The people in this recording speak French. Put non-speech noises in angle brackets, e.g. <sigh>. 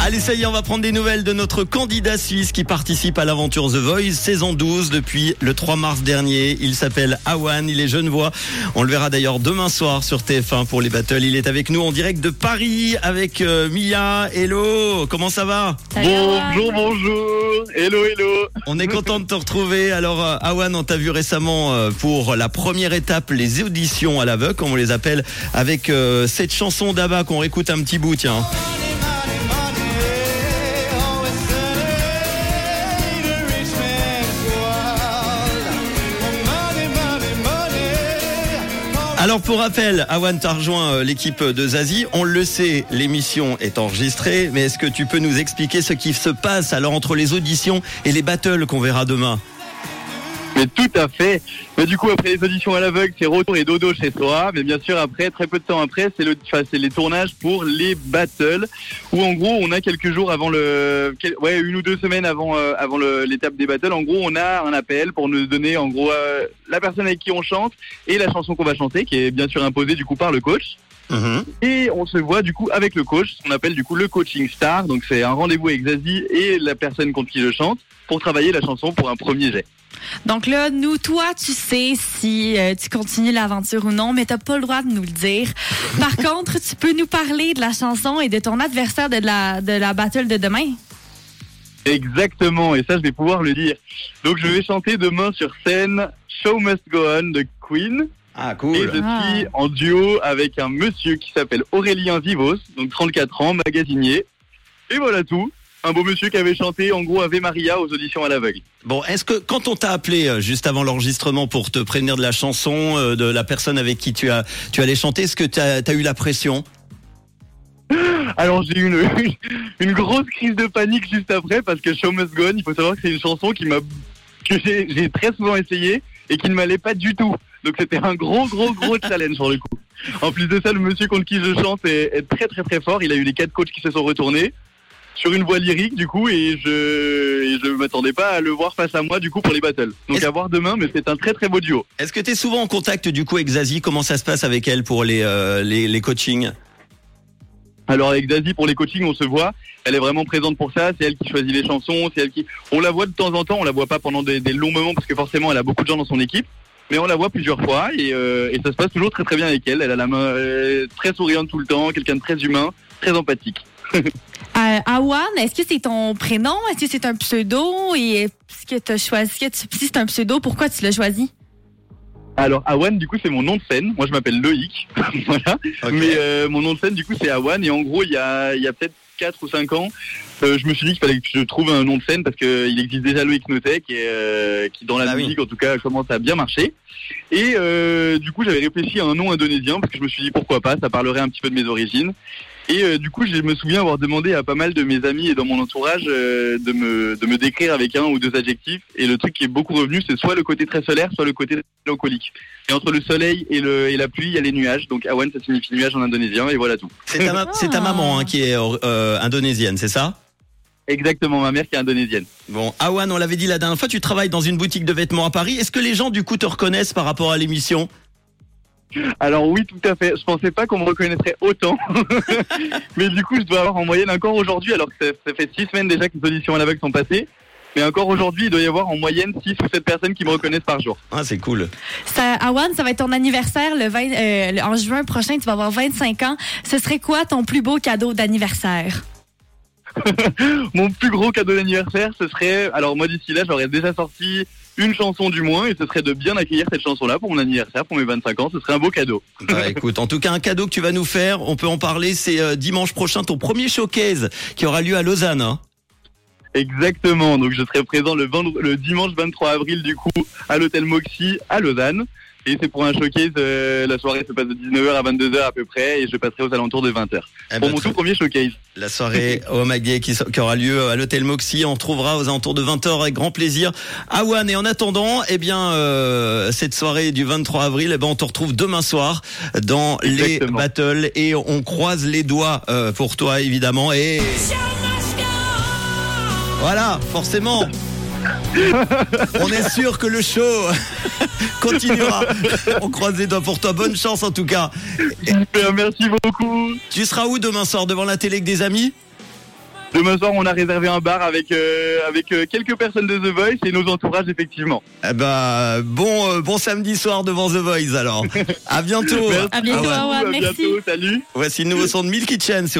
Allez, ça y est, on va prendre des nouvelles de notre candidat suisse qui participe à l'aventure The Voice saison 12 depuis le 3 mars dernier. Il s'appelle Awan, il est genevois. On le verra d'ailleurs demain soir sur TF1 pour les battles. Il est avec nous en direct de Paris avec euh, Mia. Hello, comment ça va? Bonjour, bonjour. Hello, hello. On est content de te retrouver. Alors, euh, Awan, on t'a vu récemment euh, pour la première étape, les auditions à l'aveugle, comme on les appelle, avec euh, cette chanson d'Abba qu'on réécoute un petit bout, tiens. Alors pour rappel, Awan, t'as rejoint euh, l'équipe de Zazie. On le sait, l'émission est enregistrée, mais est-ce que tu peux nous expliquer ce qui se passe alors entre les auditions et les battles qu'on verra demain? Mais tout à fait. Mais du coup, après les auditions à l'aveugle, c'est retour et dodo chez Sora. Mais bien sûr, après, très peu de temps après, c'est le, enfin, c'est les tournages pour les battles. Où en gros, on a quelques jours avant le, ouais, une ou deux semaines avant, euh, avant l'étape des battles. En gros, on a un appel pour nous donner, en gros, euh, la personne avec qui on chante et la chanson qu'on va chanter, qui est bien sûr imposée du coup par le coach. Mhm. Et on se voit du coup avec le coach, ce qu'on appelle du coup le coaching star. Donc c'est un rendez-vous avec Zazie et la personne contre qui je chante pour travailler la chanson pour un premier jet. Donc là, nous, toi, tu sais si euh, tu continues l'aventure ou non, mais t'as pas le droit de nous le dire. Par <laughs> contre, tu peux nous parler de la chanson et de ton adversaire de la, de la battle de demain. Exactement, et ça je vais pouvoir le dire. Donc je vais chanter demain sur scène Show Must Go On de Queen. Ah Et cool. je Ah. suis en duo avec un monsieur qui s'appelle Aurélien Vivos, donc 34 ans, magasinier. Et voilà tout. Un beau monsieur qui avait chanté en gros Ave Maria aux auditions à l'aveugle. Bon, est-ce que quand on t'a appelé euh, juste avant l'enregistrement pour te prévenir de la chanson, euh, de la personne avec qui tu as tu allais chanter, est-ce que tu as, eu la pression? Alors j'ai eu une, <laughs> une grosse crise de panique juste après parce que Show Must Go On, il faut savoir que c'est une chanson qui m'a que j'ai très souvent essayé et qui ne m'allait pas du tout. Donc c'était un gros gros gros <laughs> challenge sur le coup. En plus de ça, le monsieur contre qui je chante est, est très très très fort. Il a eu les quatre coachs qui se sont retournés sur une voix lyrique du coup et je et je m'attendais pas à le voir face à moi du coup pour les battles. Donc à voir demain, mais c'est un très très beau duo. Est-ce que tu es souvent en contact du coup avec Zazie? Comment ça se passe avec elle pour les euh, les, les coachings? Alors avec Zazie pour les coachings, on se voit. Elle est vraiment présente pour ça. C'est elle qui choisit les chansons. C'est elle qui. On la voit de temps en temps. On la voit pas pendant des, des longs moments parce que forcément elle a beaucoup de gens dans son équipe. Mais on la voit plusieurs fois et, euh, et ça se passe toujours très très bien avec elle. Elle a la main euh, très souriante tout le temps, quelqu'un de très humain, très empathique. <laughs> Euh, Awan, est-ce que c'est ton prénom? Est-ce que c'est un pseudo? Et est-ce que tu as choisi? que tu- Si c'est un pseudo, pourquoi tu l'as choisi? Alors Awan, du coup, c'est mon nom de scène. Moi, je m'appelle Loïc. <laughs> voilà. Mais euh, mon nom de scène, du coup, c'est Awan. Et en gros, il y a, il y a peut-être 4 ou 5 ans, euh, je me suis dit qu'il fallait que je trouve un nom de scène parce qu'il existe déjà Loïc Notek et euh, qui, dans la Ah oui. musique, en tout cas, commence à bien marcher. Et euh, du coup, j'avais réfléchi à un nom indonésien parce que je me suis dit pourquoi pas, ça parlerait un petit peu de mes origines. Et euh, du coup, je me souviens avoir demandé à pas mal de mes amis et dans mon entourage euh, de, me, de me décrire avec un ou deux adjectifs. Et le truc qui est beaucoup revenu, c'est soit le côté très solaire, soit le côté mélancolique. Et entre le soleil et, le, et la pluie, il y a les nuages. Donc Awan, ça signifie nuage en indonésien, et voilà tout. C'est ta, ma- c'est ta maman hein, qui est euh, indonésienne, c'est ça? Exactement, ma mère qui est indonésienne. Bon, Awan, on l'avait dit la dernière fois, tu travailles dans une boutique de vêtements à Paris. Est-ce que les gens du coup te reconnaissent par rapport à l'émission? Alors oui, tout à fait. Je pensais pas qu'on me reconnaîtrait autant. <laughs> Mais du coup, je dois avoir en moyenne encore aujourd'hui, alors que ça, ça fait six semaines déjà que les auditions à l'aveugle sont passées. Mais encore aujourd'hui, il doit y avoir en moyenne 6 ou 7 personnes qui me reconnaissent par jour. Ah, c'est cool. Ça, Awan, ça va être ton anniversaire le 20, euh, en juin prochain. Tu vas avoir 25 ans. Ce serait quoi ton plus beau cadeau d'anniversaire? <laughs> Mon plus gros cadeau d'anniversaire, ce serait, alors moi d'ici là, j'aurais déjà sorti une chanson du moins, et ce serait de bien accueillir cette chanson-là pour mon anniversaire, pour mes 25 ans. Ce serait un beau cadeau. <laughs> Bah, écoute, en tout cas, un cadeau que tu vas nous faire, on peut en parler, c'est euh, dimanche prochain ton premier showcase qui aura lieu à Lausanne. hein. Exactement. Donc je serai présent le, dimanche 23 avril du coup à l'hôtel Moxie à Lausanne. Et c'est pour un showcase, euh, la soirée se passe de 19h à 22h à peu près et je passerai aux alentours de 20h. Eh Pour ben, mon très- tout premier showcase. La soirée au McGay qui, aura lieu à l'hôtel Moxie, on trouvera aux alentours de 20h avec grand plaisir. Awan, et en attendant, eh bien, euh, cette soirée du 23 avril, eh ben, on te retrouve demain soir dans les battles et on croise les doigts euh, pour toi évidemment et voilà, forcément. On est sûr que le show <laughs> continuera. On croise les doigts pour toi. Bonne chance en tout cas. Super, merci beaucoup. Tu seras où demain soir devant la télé avec des amis? Demain soir, on a réservé un bar avec, euh, avec euh, quelques personnes de The Voice et nos entourages, effectivement. Eh ben, bon, euh, bon samedi soir devant The Voice alors. À bientôt. Merci À bientôt, Ah ouais. À merci. bientôt, salut. Voici le nouveau son de Milky Chance.